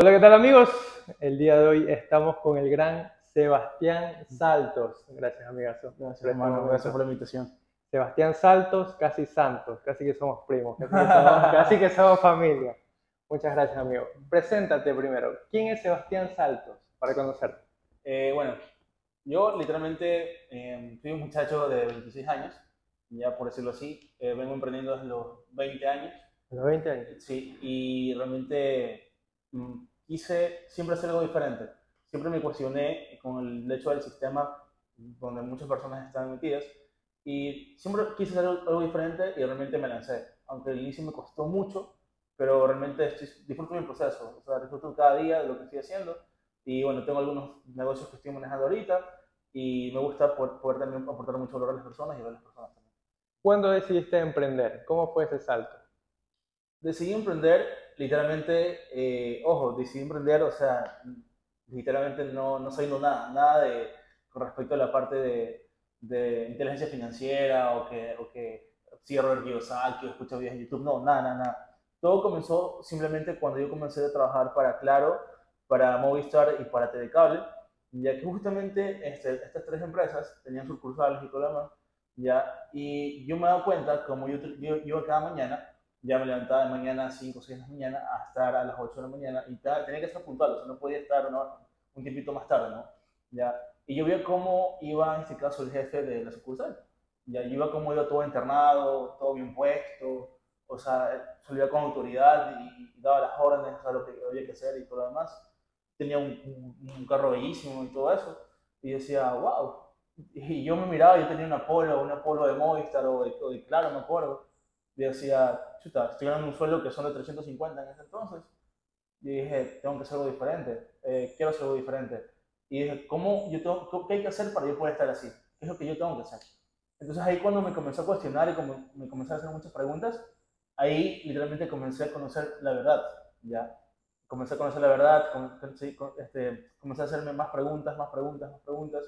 Hola, ¿qué tal amigos? El día de hoy estamos con el gran Sebastián Saltos. Gracias, amigazo. Gracias, Por este hermano. Gracias por la invitación. Sebastián Saltos, casi santos, casi que somos primos, casi que somos, casi que somos familia. Muchas gracias, amigo. Preséntate primero. ¿Quién es Sebastián Saltos? Para conocerte. Eh, bueno, yo literalmente eh, soy un muchacho de 26 años, ya por decirlo así. Eh, vengo emprendiendo desde los 20 años. A los 20 años. Sí, y realmente mm, quise siempre hacer algo diferente. Siempre me cuestioné con el hecho del sistema donde muchas personas están metidas y siempre quise hacer algo, algo diferente y realmente me lancé. Aunque al inicio me costó mucho, pero realmente estoy- disfruto mi proceso. O sea, disfruto cada día de lo que estoy haciendo y bueno, tengo algunos negocios que estoy manejando ahorita y me gusta poder, poder también aportar mucho valor a las personas y a las personas también. ¿Cuándo decidiste emprender? ¿Cómo fue ese salto? Decidí emprender, literalmente, eh, ojo, decidí emprender, o sea, literalmente no, no sabiendo nada, nada de, con respecto a la parte de, de inteligencia financiera o que, o que sigue Robert Kiyosaki o escucha videos en YouTube, no, nada, nada, nada. Todo comenzó simplemente cuando yo comencé a trabajar para Claro, para Movistar y para Telecable, ya que justamente este, estas tres empresas tenían sucursales y todo lo demás, ya, y yo me dado cuenta, como yo, yo, yo cada mañana, ya me levantaba de mañana a 5 o 6 de la mañana a estar a las 8 de la mañana y ta- tenía que estar puntual, o sea, no podía estar un tiempito más tarde, ¿no? Ya, y yo veía cómo iba, en este caso, el jefe de la sucursal. Ya, yo iba cómo iba todo internado, todo bien puesto, o sea, salía con autoridad y, y daba las órdenes, o sea, lo que había que hacer y todo lo demás. Tenía un, un- un carro bellísimo y todo eso. Y decía, wow. Y yo me miraba, yo tenía una Polo, una Polo de Movistar o de, o de Claro, me acuerdo. Decía, chuta, estoy ganando un sueldo que son de 350 en ese entonces. Y dije, tengo que hacer algo diferente, eh, quiero hacer algo diferente. Y dije, ¿cómo yo tengo, ¿qué hay que hacer para yo poder estar así? ¿Qué es lo que yo tengo que hacer? Entonces ahí cuando me comencé a cuestionar y como me comencé a hacer muchas preguntas, ahí literalmente comencé a conocer la verdad, ¿ya? Comencé a conocer la verdad, com- sí, con- este, comencé a hacerme más preguntas, más preguntas, más preguntas.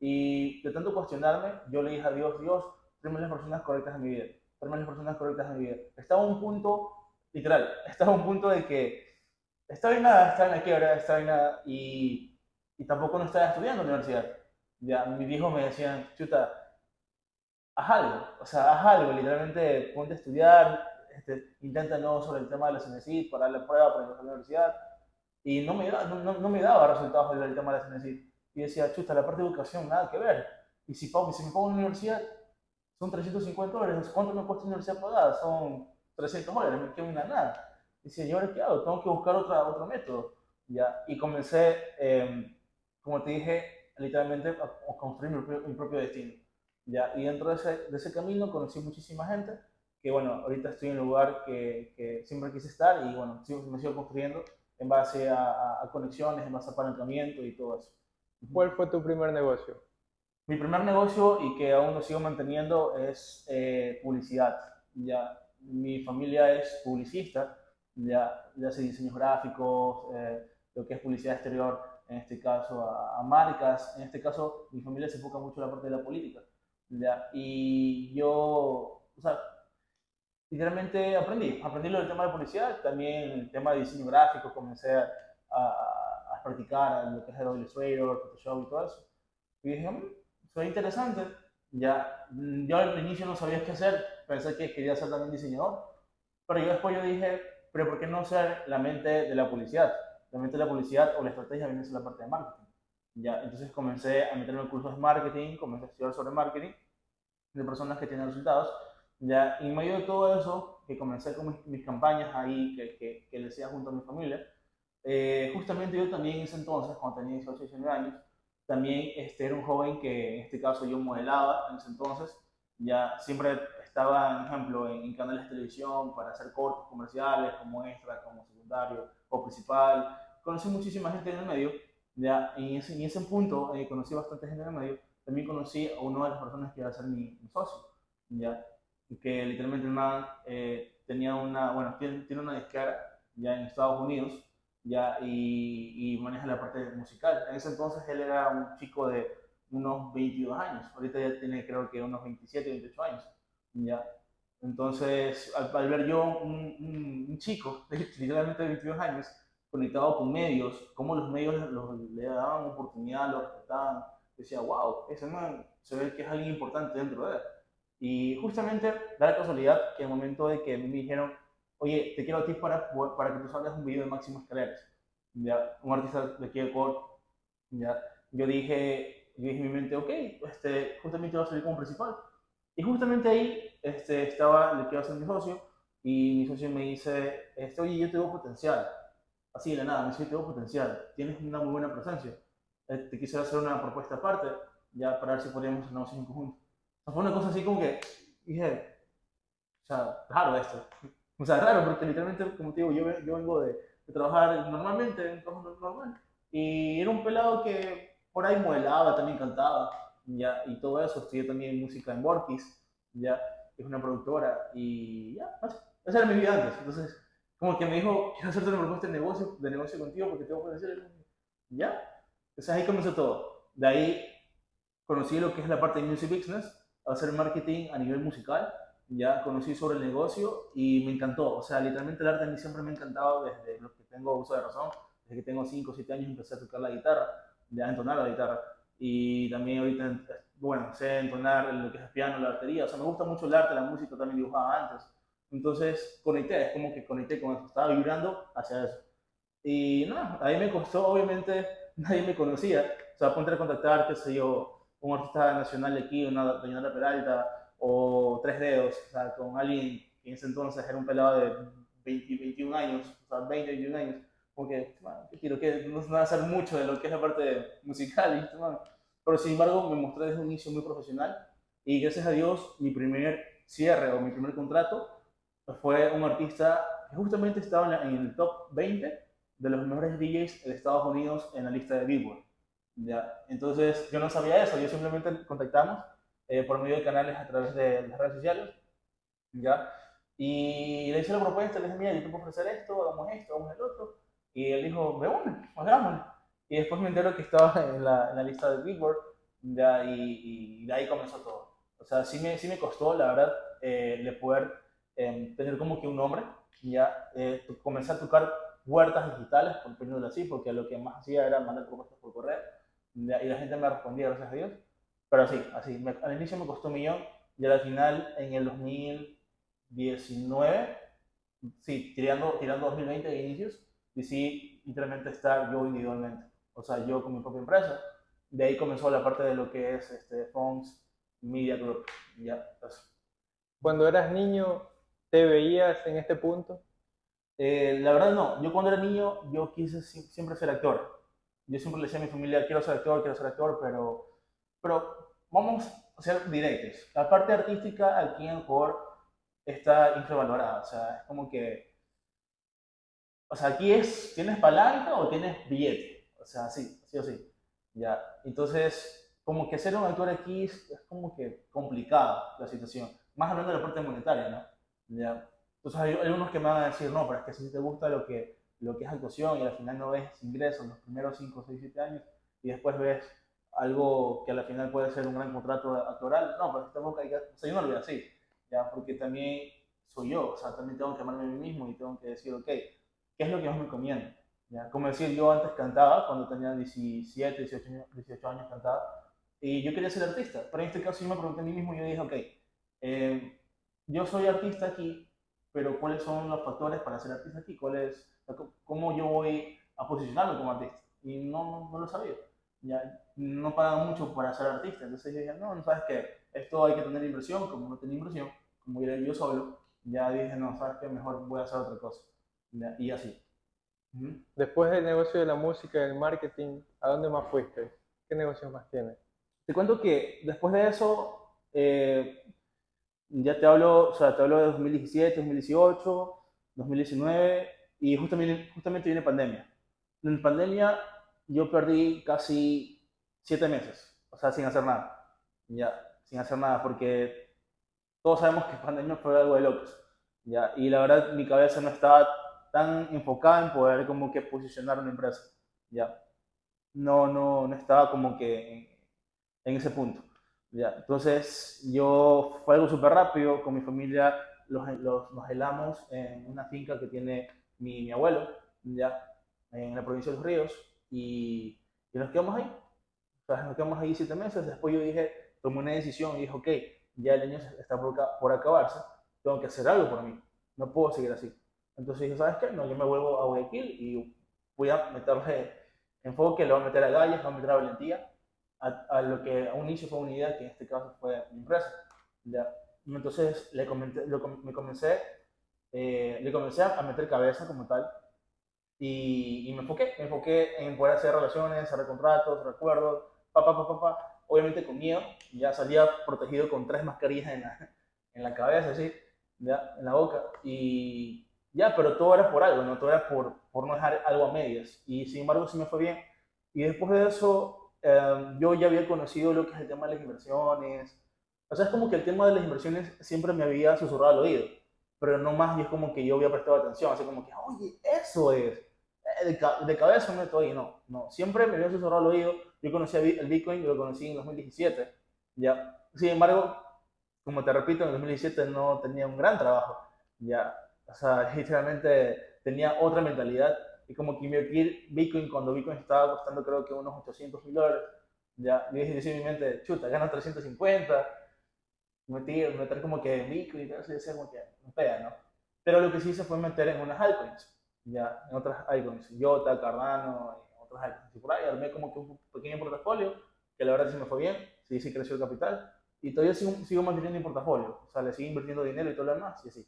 Y de tanto cuestionarme, yo le dije a Dios, Dios, tráeme las personas correctas en mi vida, tráeme las personas correctas en mi vida. Estaba a un punto, literal, estaba a un punto de que estaba en nada, estaba en la quiebra, estaba en nada y, y tampoco no estaba estudiando en la universidad. Ya, mis viejos me decían, chuta, haz algo, o sea, haz algo, literalmente ponte a estudiar, este, intenta no sobre el tema de la CNCIT para darle prueba para ingresar a la universidad. Y no me, no, no- no me daba resultados el, el tema de la CNCIT. Y decía, chuta, la parte de educación, nada que ver. Y si, si me pago en la universidad, son 350 dólares. ¿Cuánto me cuesta la universidad pagada? Son 300 dólares, me queda una nada. Y decía, ¿y ahora qué hago? Tengo que buscar otra, otro método. ¿Ya? Y comencé, eh, como te dije, literalmente a, construir mi, mi propio destino. ¿Ya? Y dentro de ese, de ese camino conocí muchísima gente, que bueno, ahorita estoy en el lugar que, que siempre quise estar y bueno, siempre me sigo construyendo en base a, a- a conexiones, en base a apalancamiento y todo eso. ¿Cuál fue tu primer negocio? Mi primer negocio y que aún lo sigo manteniendo es eh, publicidad. Ya, mi familia es publicista, ya, ya hace diseños gráficos, eh, lo que es publicidad exterior, en este caso a, a marcas. En este caso, mi familia se enfoca mucho en la parte de la política. Ya, y yo, o sea, literalmente aprendí, aprendí lo del tema de publicidad, también el tema de diseño gráfico, comencé a, a, a practicar lo que es Adobe Illustrator, Photoshop y todo eso. Y dije, "Mm, fue interesante. Ya, mm, yo al inicio no sabía qué hacer, pensé que quería ser también diseñador, pero yo después yo dije, pero ¿por qué no ser la mente de la publicidad? La mente de la publicidad o la estrategia viene a ser la parte de marketing. Ya, entonces comencé a meterme en cursos de marketing, comencé a estudiar sobre marketing de personas que tienen resultados. Ya, y en medio de todo eso, que comencé con mis, mis campañas ahí, que, que, que le hacía junto a mi familia, eh, justamente yo también en ese entonces, cuando tenía 18, 19 años, también este, era un joven que en este caso yo modelaba en ese entonces, ya siempre estaba, por ejemplo, en, en canales de televisión para hacer cortos comerciales como extra, como secundario o principal. Conocí muchísima gente en el medio, ya en ese, en ese punto eh, conocí bastante gente en el medio. También conocí a una de las personas que iba a ser mi, mi socio, ya que literalmente el man eh, tenía una, bueno, tiene, tiene una disquera ya en Estados Unidos ya, y, y maneja la parte musical. En ese entonces él era un chico de unos 22 años, ahorita ya tiene creo que unos 27, 28 años, ya. Entonces, al, al ver yo un, un, un chico, literalmente de 22 años, conectado con medios, cómo los medios le daban oportunidad, lo respetaban. Decía, wow, ese man se ve que es alguien importante dentro de él. Y justamente da la casualidad que el momento de que me dijeron, oye, te quiero a ti para, para que tú salgas un video de Máximo Escaleras, ya, un artista de aquí de ya, yo dije, yo dije en mi mente, ok, este, justamente va a salir como principal. Y justamente ahí este, estaba, le quiero hacer mi socio, y mi socio me dice, este, oye, yo tengo potencial. Así de la nada, me dice, yo tengo potencial, tienes una muy buena presencia. Eh, te quisiera hacer una propuesta aparte, ya para ver si podríamos hacer una negocio en conjunto. O sea, fue una cosa así como que dije, o sea, raro esto. O sea, raro, porque literalmente, como te digo, yo, yo vengo de, de trabajar normalmente, en trabajo normal. Y era un pelado que por ahí modelaba, también cantaba, ya, y todo eso. Estudié también música en Borkis, ya, es una productora, y ya, esa era mi vida antes. Entonces, como que me dijo, quiero hacerte una propuesta de negocio, de negocio contigo porque tengo decir, ya. Entonces ahí comenzó todo. De ahí conocí lo que es la parte de music business, hacer marketing a nivel musical, ya conocí sobre el negocio y me encantó. O sea, literalmente el arte a mí siempre me ha encantado desde lo que tengo uso de razón. Desde que tengo 5 o 7 años empecé a tocar la guitarra, ya a entonar la guitarra. Y también ahorita, bueno, sé entonar lo que es el piano, la batería. O sea, me gusta mucho el arte, la música, también dibujaba antes. Entonces conecté, es como que conecté con eso, estaba vibrando hacia eso. Y nada, ahí me costó, obviamente, nadie me conocía. O sea, ponte a contactar, qué sé yo, un artista nacional de aquí, una doña Peralta, o Tres Dedos, o sea, con alguien que en ese entonces era un pelado de 20, 21 años, o sea, 20, 21 años, porque, quiero que no se va a hacer mucho de lo que es la parte musical, pero sin embargo me mostré desde un inicio muy profesional y gracias a Dios mi primer cierre o mi primer contrato fue un artista que justamente estaba en el top 20 de los mejores DJs de Estados Unidos en la lista de Billboard. ¿ya? Entonces yo no sabía eso, yo simplemente contactamos eh, por medio de canales a través de las redes sociales, ¿ya? Y le hice la propuesta, le dije, mira, yo te puedo ofrecer esto, hagamos esto, hagamos el otro. Y él dijo, me une, hagámoslo. Y después me entero que estaba en la, en la lista de Billboard, ¿ya? Y, y, de ahí comenzó todo. O sea, sí me, sí me costó, la verdad, eh, le poder eh, tener como que un nombre, ya eh, comencé a tocar huertas digitales, por ponerlo así, porque lo que más hacía era mandar propuestas por correo, y la gente me respondía, gracias a Dios. Pero así, así. al inicio me costó un millón y al final, en el 2019, sí, tirando, tirando 2020 de inicios, decidí literalmente estar yo individualmente. O sea, yo con mi propia empresa. De ahí comenzó la parte de lo que es este, Fonts Media Group. Ya, Cuando eras niño, ¿te veías en este punto? Eh, la verdad no. Yo cuando era niño, yo quise siempre ser actor. Yo siempre le decía a mi familia, quiero ser actor, quiero ser actor, pero, pero vamos a ser directos. La parte artística aquí en Ecuador está infravalorada. O sea, es como que. O sea, aquí es, ¿tienes palanca o tienes billete? O sea, sí, sí o sí. Ya. Entonces, como que ser un actor aquí es, como que complicado la situación. Más hablando de la parte monetaria, ¿no? Ya. Entonces, hay, hay unos que me van a decir, no, pero es que si te gusta lo que, lo que es actuación y al final no ves ingresos los primeros 5, 6, 7 años y después ves algo que al final puede ser un gran contrato actoral. No, pero tengo que, o sea, yo no lo veo así, ¿ya? Porque también soy yo, o sea, también tengo que amarme a mí mismo y tengo que decir, ok, ¿qué es lo que más me conviene? ¿Ya? Como decir, yo antes cantaba, cuando tenía 17, 18 años, 18 años cantaba, y yo quería ser artista, pero en este caso yo me pregunté a mí mismo y yo dije, ok, eh, yo soy artista aquí, pero ¿cuáles son los factores para ser artista aquí? ¿Cuál es, ¿Cómo yo voy a posicionarme como artista? Y no, no lo sabía ya no pagan mucho para ser artista. Entonces yo dije, no, no sabes qué, esto hay que tener inversión, como no tenía inversión, como era yo solo, ya dije, no, sabes qué, mejor voy a hacer otra cosa. Y así. Después del negocio de la música y del marketing, ¿a dónde más fuiste? ¿Qué negocios más tienes? Te cuento que después de eso, eh, ya te hablo, o sea, te hablo de 2017, 2018, 2019, y justamente, justamente viene pandemia. En pandemia yo perdí casi siete meses, o sea, sin hacer nada. Ya, sin hacer nada, porque todos sabemos que pandemia fue algo de locos. Ya, y la verdad, mi cabeza no estaba tan enfocada en poder como que posicionar una empresa. Ya, no, no, no estaba como que en, ese punto. Ya, entonces, yo fue algo súper rápido, con mi familia los, nos helamos en una finca que tiene mi, mi abuelo, ya, en la provincia de Los Ríos, y, y nos quedamos ahí. O sea, nos quedamos ahí siete meses. Después yo dije, tomé una decisión y dije, ok, ya el año está por, por acabarse, tengo que hacer algo por mí, no puedo seguir así. Entonces dije, ¿sabes qué? No, yo me vuelvo a Guayaquil y voy a meterle enfoque, le voy a meter a gallas, le voy a meter a valentía, a, lo que a un inicio fue una idea, que en este caso fue mi empresa. ¿ya? Entonces le comenté, me comencé, eh, le comencé a meter cabeza como tal y, y, me enfoqué, me enfoqué en poder hacer relaciones, hacer contratos, recuerdos, papá, papá, papá, obviamente con miedo, ya salía protegido con tres mascarillas en la, en la cabeza, así, ya, en la boca, y ya, pero todo era por algo, ¿no? Todo era por, por no dejar algo a medias, y sin embargo sí me fue bien, y después de eso em, yo ya había conocido lo que es el tema de las inversiones, o sea, es como que el tema de las inversiones siempre me había susurrado al oído, pero no más, y es como que yo había prestado atención, así como que, oye, eso es, eh, de, de cabeza no estoy, no, no, siempre me había susurrado al oído, yo conocí el Bitcoin, lo conocí en 2017, ¿ya? Sin embargo, como te repito, en 2017 no tenía un gran trabajo, ¿ya? O sea, literalmente tenía otra mentalidad y como que invertir Bitcoin cuando Bitcoin estaba costando creo que unos 800 mil dólares, ya, y dije en mi mente, chuta, gano 350, meter, meter como que Bitcoin y eso, decía como que no pega, ¿no? Pero lo que sí hice fue meter en unas altcoins, ya, en otras altcoins, Jota, Cardano, y por ahí armé como que un pequeño portafolio, que la verdad sí me fue bien, sí, sí creció el capital, y todavía sigo, sigo manteniendo mi portafolio, o sea, le sigo invirtiendo dinero y todo lo demás, y así.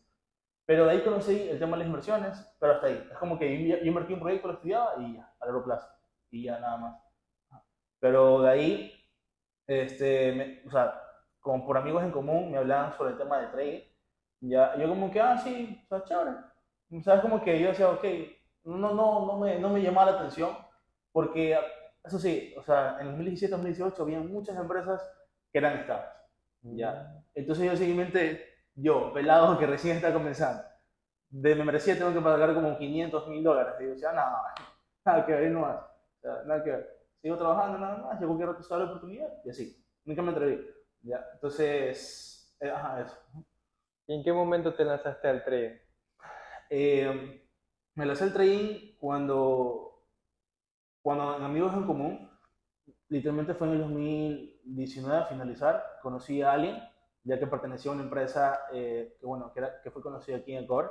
Pero de ahí conocí el tema de las inversiones, pero hasta ahí. Es como que yo, invertí en un proyecto, lo estudiaba y ya, a largo plazo, y ya nada más. Pero de ahí, este, o sea, como por amigos en común me hablaban sobre el tema de trading, ya, yo como que, ah, sí, o sea, chévere. O sea, como que yo decía, ok, no, no, no, me, no me llamaba la atención, porque, eso sí, o sea, en 2017-2018 había muchas empresas que eran estables. ¿ya? Entonces yo simplemente, yo, pelado que recién está comenzando, de membresía tengo que pagar como 500 mil dólares. Y yo decía, no, nada que ver, no más. O sea, nada que ver. Sigo trabajando nada más, llegó que rato la oportunidad y así. Nunca me atreví. ¿ya? Entonces, eh, ajá, eso. ¿Y en qué momento te lanzaste al trading? Eh, me lancé al trading cuando cuando en Amigos en Común, literalmente fue en el 2019 a finalizar, conocí a alguien, ya que pertenecía a una empresa eh, que, bueno, que, era, que, fue conocida aquí en Ecuador,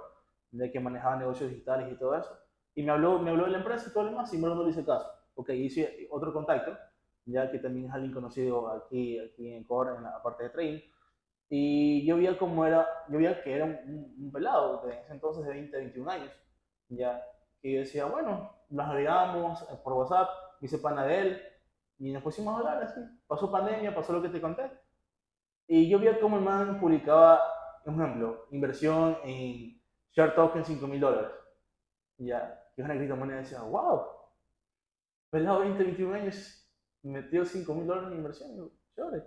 de que manejaba negocios digitales y todo eso. Y me habló, me habló de la empresa y todo lo demás, y no le hice caso. Ok, hice otro contacto, ya que también es alguien conocido aquí, aquí en Ecuador, en la parte de trading. Y yo veía cómo era, yo veía que era un, un pelado de ese entonces de 20, 21 años, ya. Y yo decía, bueno, nos agregamos eh, por WhatsApp, hice pana de él y nos pusimos a hablar así. Pasó pandemia, pasó lo que te conté. Y yo vi cómo el man publicaba, un ejemplo, inversión en share token 5 mil dólares. Ya, y una criptomoneda decía, wow, pelado 20, 21 años, metió 5 mil dólares en inversión. Chévere.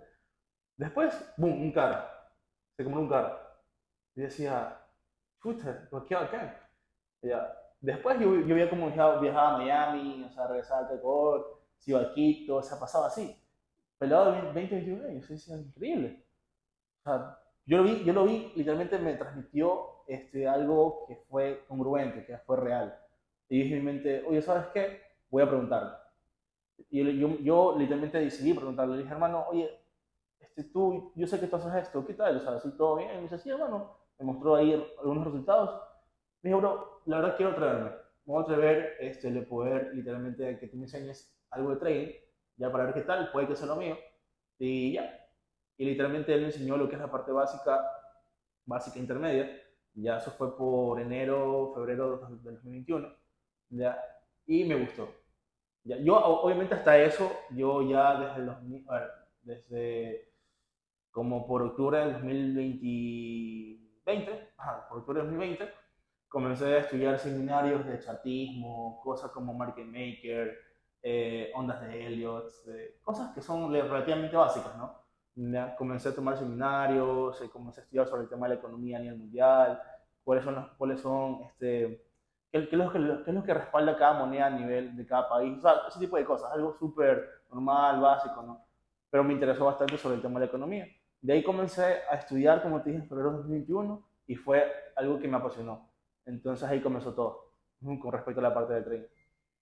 Después, boom, un carro. Se compró un carro. Y decía, puta, ¿qué acá? Después yo, yo veía como viajaba, a Miami, o sea, regresaba a Ecuador, se iba a Quito, o sea, pasaba así. Pelado de 20, 21 años, es increíble. O sea, yo lo vi, yo lo vi, literalmente me transmitió este, algo que fue congruente, que fue real. Y dije en mi mente, oye, ¿sabes qué? Voy a preguntarle. Y yo, yo, literalmente decidí preguntarle. Le dije, hermano, oye, este, tú, yo sé que tú haces esto, ¿qué tal? O sea, ¿sí todo bien? Y me dice, sí, hermano. Me mostró ahí algunos resultados. Me dijo, bro, la verdad quiero traerme. Vamos a atrever este, de poder literalmente que tú me enseñes algo de trading, ya para ver qué tal, puede que sea lo mío. Y ya. Y literalmente él me enseñó lo que es la parte básica, básica intermedia. Ya eso fue por enero, febrero del 2021. Ya. Y me gustó. Ya. Yo, obviamente, hasta eso, yo ya desde, los, a ver, desde como por octubre del 2020, ajá, por octubre del 2020, comencé a estudiar seminarios de chartismo, cosas como market maker, eh, ondas de Elliot, cosas que son relativamente básicas, ¿no? comencé a tomar seminarios, eh, comencé a estudiar sobre el tema de la economía a nivel mundial, cuáles son, los, cuáles son este, qué, es lo que, qué es lo que respalda cada moneda a nivel de cada país, o sea, ese tipo de cosas, algo súper normal, básico, ¿no? Pero me interesó bastante sobre el tema de la economía. De ahí comencé a estudiar, como te dije, en febrero de 2021 y fue algo que me apasionó. Entonces ahí comenzó todo, con respecto a la parte del trading.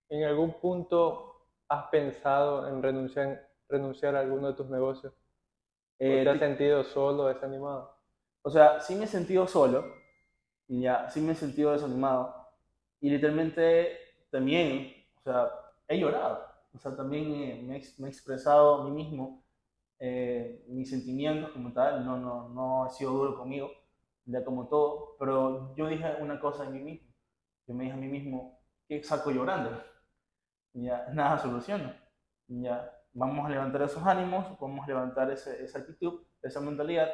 ¿En algún punto has pensado en renunciar, renunciar a alguno de tus negocios? Eh, ¿Te has sentido solo, desanimado? O sea, sí me he sentido solo, ya, sí me he sentido desanimado. Y literalmente también, o sea, he llorado. O sea, también me, he, expresado a mí mismo eh, mis sentimientos como tal. No, no, no he sido duro conmigo, ya como todo. Pero yo dije una cosa en mí mismo. Yo me dije a mí mismo, ¿qué saco llorando? Ya, nada soluciona. Ya, vamos a levantar esos ánimos, vamos a levantar ese, esa actitud, esa mentalidad,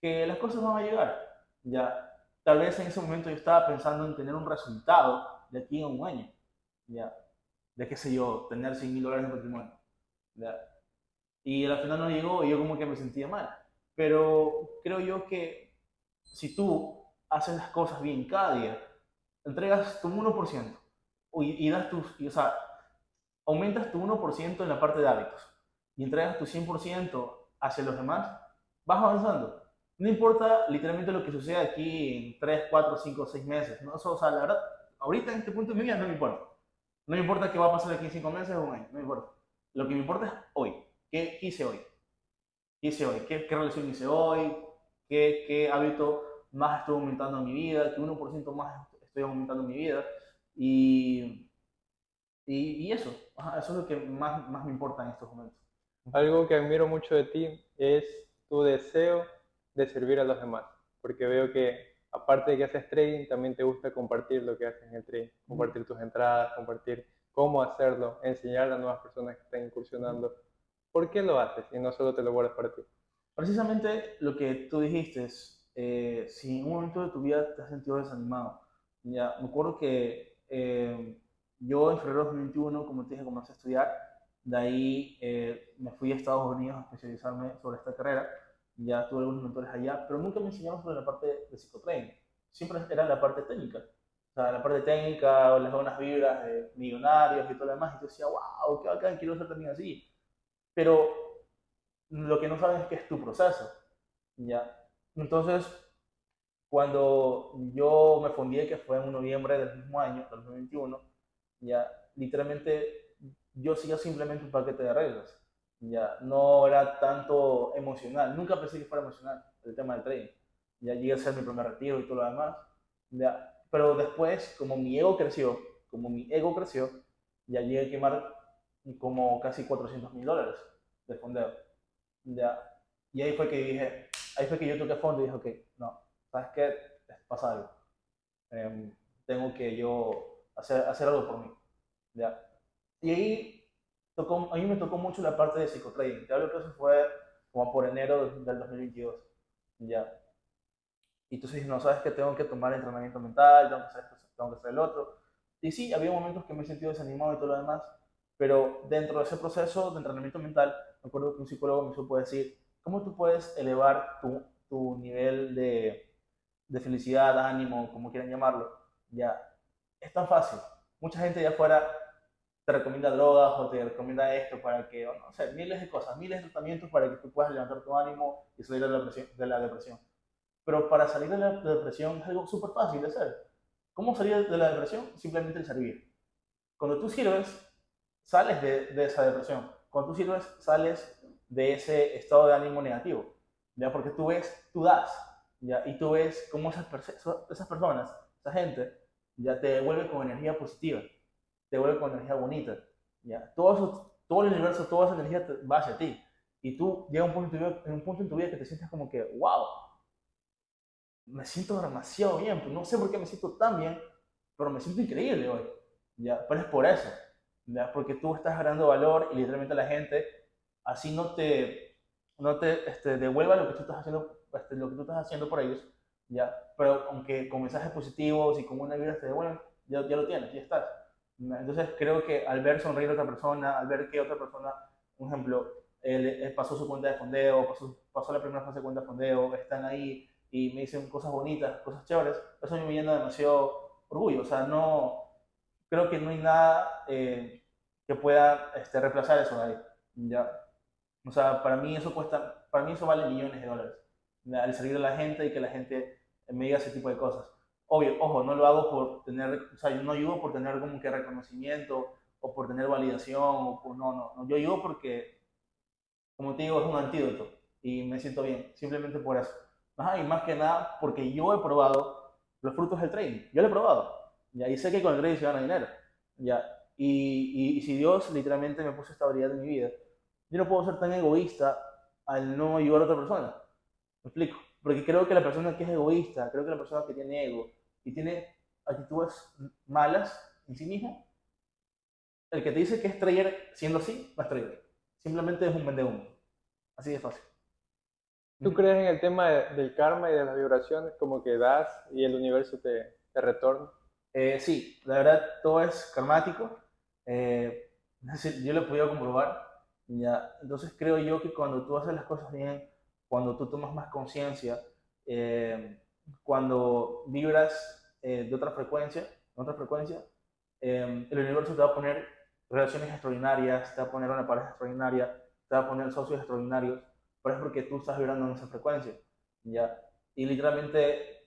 que las cosas van a llegar. Ya, tal vez en ese momento yo estaba pensando en tener un resultado de aquí a un año, ya, de qué sé yo, tener 100 mil dólares de patrimonio. ¿ya? Y al final no llegó y yo como que me sentía mal. Pero creo yo que si tú haces las cosas bien cada día, entregas tu 1% y, y das tus, y, o sea, aumentas tu 1% en la parte de hábitos y entregas tu 100% hacia los demás, vas avanzando. No importa literalmente lo que suceda aquí en 3, 4, 5, 6 meses. ¿no? o sea, la verdad, ahorita en este punto de mi vida no me importa. No importa qué va a pasar aquí en 5 meses o un año, no importa. Lo que me importa es hoy. ¿Qué hice hoy? ¿Qué hice hoy? ¿Qué, qué relación hice hoy? ¿Qué, ¿Qué hábito más estoy aumentando en mi vida? ¿Qué 1% más estoy aumentando en mi vida? Y, y, y eso, eso es lo que más, más me importa en estos momentos. Algo que admiro mucho de ti es tu deseo de servir a los demás, porque veo que aparte de que haces trading, también te gusta compartir lo que haces en el trading, compartir tus entradas, compartir cómo hacerlo, enseñar a nuevas personas que están incursionando. ¿Por qué lo haces y no solo te lo guardas para ti? Precisamente lo que tú dijiste es, eh, si en un momento de tu vida te has sentido desanimado, ya, me acuerdo que eh, yo en febrero de 2021, como te dije, comencé a estudiar, de ahí eh, me fui a Estados Unidos a especializarme sobre esta carrera ya tuve algunos mentores allá, pero nunca me enseñaron sobre la parte de psicotraining. Siempre era la parte técnica. O sea, la parte técnica, les daba unas vibras de millonarios y todo lo demás, y yo decía, wow, qué bacán, quiero ser también así. Pero lo que no saben es que es tu proceso. ¿ya? Entonces, cuando yo me fundí, que fue en noviembre del mismo año, del 2021, ya literalmente yo seguía simplemente un paquete de reglas ya no era tanto emocional, nunca pensé que fuera emocional el tema del trading, ya llegué a ser mi primer retiro y todo lo demás, ya, pero después, como mi ego creció, como mi ego creció, ya llegué a quemar como casi 400 mil dólares de fondeo, ya, y ahí fue que dije, ahí fue que yo toqué fondo y dije, ok, no, ¿sabes qué? Pasa algo, em, tengo que yo hacer, hacer algo por mí, ya, y ahí tocó, a mí me tocó mucho la parte de psicotrading. Te hablo que eso fue como por enero del 2022. Ya. Y entonces dices, no, sabes que tengo que tomar entrenamiento mental, tengo que hacer esto, tengo que hacer el otro. Y sí, había momentos que me he sentido desanimado y todo lo demás, pero dentro de ese proceso de entrenamiento mental, me acuerdo que un psicólogo me supo decir, ¿cómo tú puedes elevar tu, tu nivel de, de felicidad, ánimo, como quieran llamarlo? Ya, es tan fácil. Mucha gente allá afuera te recomienda drogas o te recomienda esto para que, no sé, miles de cosas, miles de tratamientos para que tú puedas levantar tu ánimo y salir de la depresión. De la depresión. Pero para salir de la depresión es algo súper fácil de hacer. ¿Cómo salir de la depresión? Simplemente el servir. Cuando tú sirves, sales de, de esa depresión. Cuando tú sirves, sales de ese estado de ánimo negativo. ¿ya? Porque tú ves, tú das, ¿ya? y tú ves cómo esas, esas personas, esa gente, ya te devuelve con energía positiva te vuelve con energía bonita. ¿ya? Todo, eso, todo el universo, toda esa energía va hacia ti. Y tú llega un punto, en un punto en tu vida que te sientes como que, wow, me siento demasiado bien. Pues no sé por qué me siento tan bien, pero me siento increíble hoy. ¿ya? Pero es por eso. ¿ya? Porque tú estás ganando valor y literalmente la gente así no te, no te este, devuelva lo que tú estás haciendo, este, lo que tú estás haciendo por ellos. ¿ya? Pero aunque con mensajes positivos y con una vida te devuelven, ya, ya lo tienes, ya estás. Entonces creo que al ver sonreír a otra persona, al ver que otra persona, por ejemplo, él, pasó su cuenta de fondeo, pasó, la primera fase de cuenta de fondeo, están ahí y me dicen cosas bonitas, cosas chéveres, eso a mí me llena demasiado orgullo. O sea, no, creo que no hay nada eh, que pueda este, reemplazar eso de ahí. O sea, para mí eso cuesta, para mí eso vale millones de dólares. Al salir de la gente y que la gente me diga ese tipo de cosas. Obvio, ojo, no lo hago por tener, o sea, yo no ayudo por tener como que reconocimiento o por tener validación, o no, no, no, yo ayudo porque, como te digo, es un antídoto y me siento bien, simplemente por eso. Ajá, y más que nada porque yo he probado los frutos del trading, yo lo he probado, ya, y sé que con el trading se gana dinero, ya, y, y, si Dios literalmente me puso estabilidad en mi vida, yo no puedo ser tan egoísta al no ayudar a otra persona. ¿Me explico? Porque creo que la persona que es egoísta, creo que la persona que tiene ego y tiene actitudes malas en sí mismo, el que te dice que es trader siendo así, no es trader. Simplemente es un vende humo. Así de fácil. ¿Tú crees en el tema del karma y de las vibraciones, como que das y el universo te, te retorna? Eh, sí, la verdad todo es karmático. Eh, yo lo he podido comprobar. ¿ya? Entonces creo yo que cuando tú haces las cosas bien, cuando tú tomas más conciencia, eh, cuando vibras de otra frecuencia, otra frecuencia, el universo te va a poner relaciones extraordinarias, te va a poner una pareja extraordinaria, te va a poner socios extraordinarios, pero es porque tú estás vibrando en esa frecuencia, ¿ya? Y literalmente,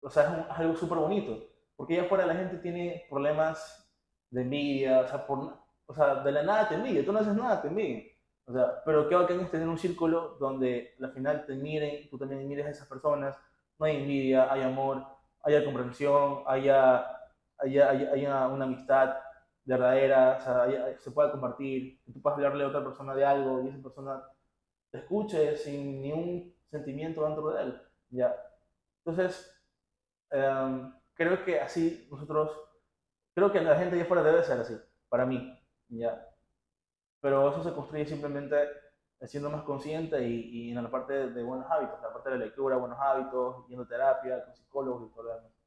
o sea, es, algo súper bonito, porque allá afuera la gente tiene problemas de envidia, o sea, por, o sea, de la nada te envidia, tú no haces nada, te envidia. O sea, pero qué bacán es tener un círculo donde al final te miren, tú también mires a esas personas, no hay envidia, hay amor, haya comprensión, haya, haya, haya una amistad, verdadera, o sea, se puede compartir, que tú puedas hablarle a otra persona de algo y esa persona te escuche sin ningún sentimiento dentro de él, ¿ya? Entonces, em, creo que así nosotros, creo que la gente allá afuera debe ser así, para mí, ¿ya? Pero eso se construye simplemente siendo más consciente y, y en la parte de, buenos hábitos, la parte de la lectura, buenos hábitos, yendo a terapia, con psicólogos y todo lo demás.